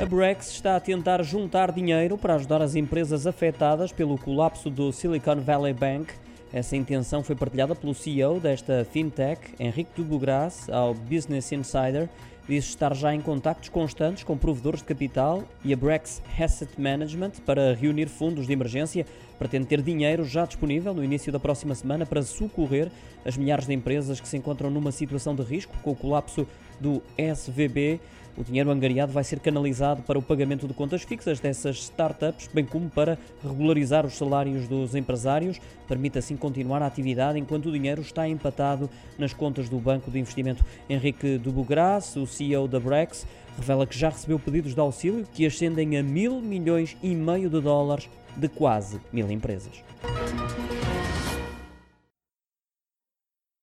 A Brex está a tentar juntar dinheiro para ajudar as empresas afetadas pelo colapso do Silicon Valley Bank. Essa intenção foi partilhada pelo CEO desta fintech, Henrique Dubugras, ao Business Insider. Diz estar já em contactos constantes com provedores de capital e a Brex Asset Management para reunir fundos de emergência. Pretende ter dinheiro já disponível no início da próxima semana para socorrer as milhares de empresas que se encontram numa situação de risco com o colapso do SVB. O dinheiro angariado vai ser canalizado para o pagamento de contas fixas dessas startups, bem como para regularizar os salários dos empresários. Permite assim continuar a atividade enquanto o dinheiro está empatado nas contas do Banco de Investimento. Henrique Dubugras, o CEO da Brex, revela que já recebeu pedidos de auxílio que ascendem a mil milhões e meio de dólares de quase mil empresas.